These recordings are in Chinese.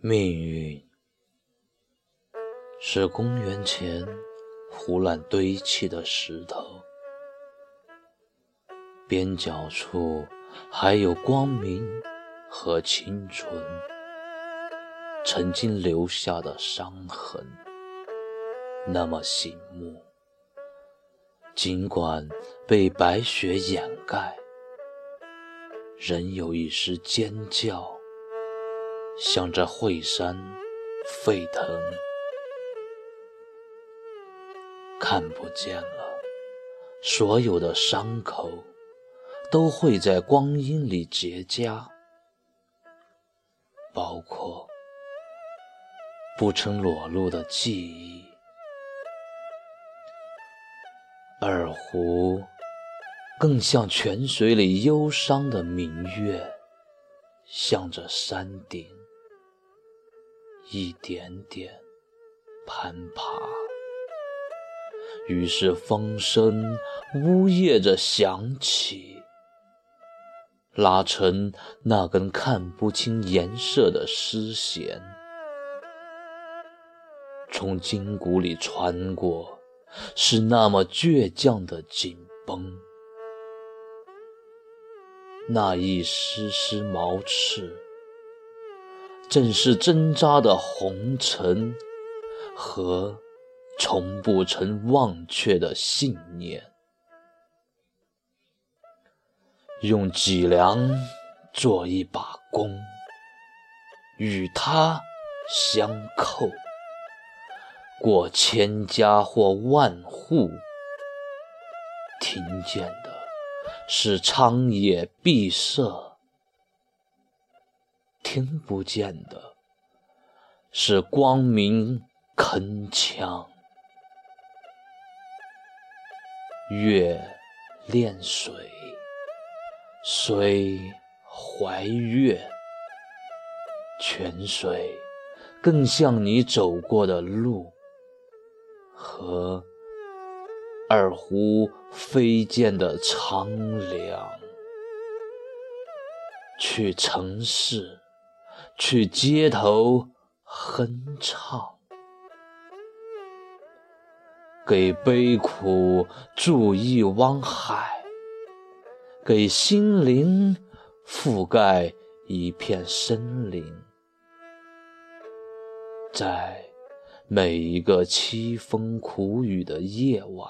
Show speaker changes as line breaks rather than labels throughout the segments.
命运是公元前胡乱堆砌的石头，边角处还有光明和青春曾经留下的伤痕，那么醒目。尽管被白雪掩盖，仍有一丝尖叫。向着惠山沸腾，看不见了。所有的伤口都会在光阴里结痂，包括不曾裸露的记忆。二胡更像泉水里忧伤的明月，向着山顶。一点点攀爬，于是风声呜咽着响起，拉成那根看不清颜色的丝弦，从筋骨里穿过，是那么倔强的紧绷，那一丝丝毛刺。正是挣扎的红尘和从不曾忘却的信念，用脊梁做一把弓，与它相扣，过千家或万户，听见的是苍野碧色。听不见的是光明铿锵，月恋水，水怀月，泉水更像你走过的路，和二胡飞溅的苍凉，去城市。去街头哼唱，给悲苦筑一汪海，给心灵覆盖一片森林，在每一个凄风苦雨的夜晚，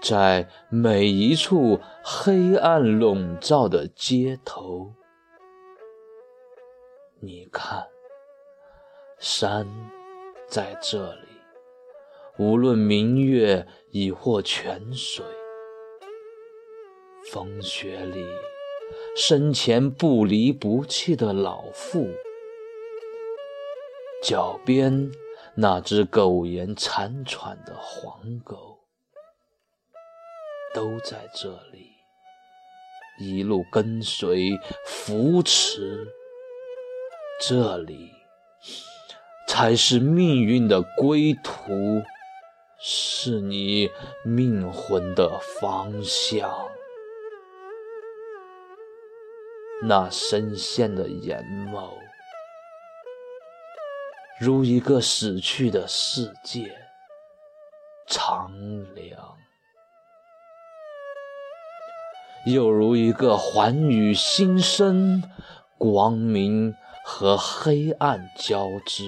在每一处黑暗笼罩的街头。你看，山在这里，无论明月已或泉水，风雪里生前不离不弃的老妇，脚边那只苟延残喘的黄狗，都在这里，一路跟随扶持。这里才是命运的归途，是你命魂的方向。那深陷的眼眸，如一个死去的世界，苍凉；又如一个寰宇新生，光明。和黑暗交织，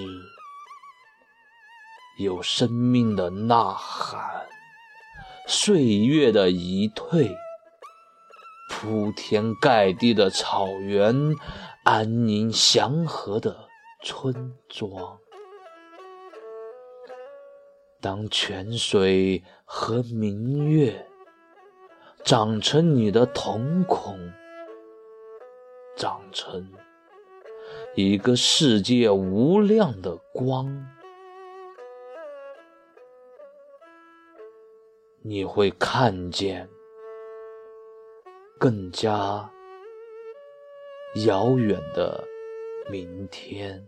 有生命的呐喊，岁月的遗退，铺天盖地的草原，安宁祥和的村庄。当泉水和明月长成你的瞳孔，长成。一个世界无量的光，你会看见更加遥远的明天。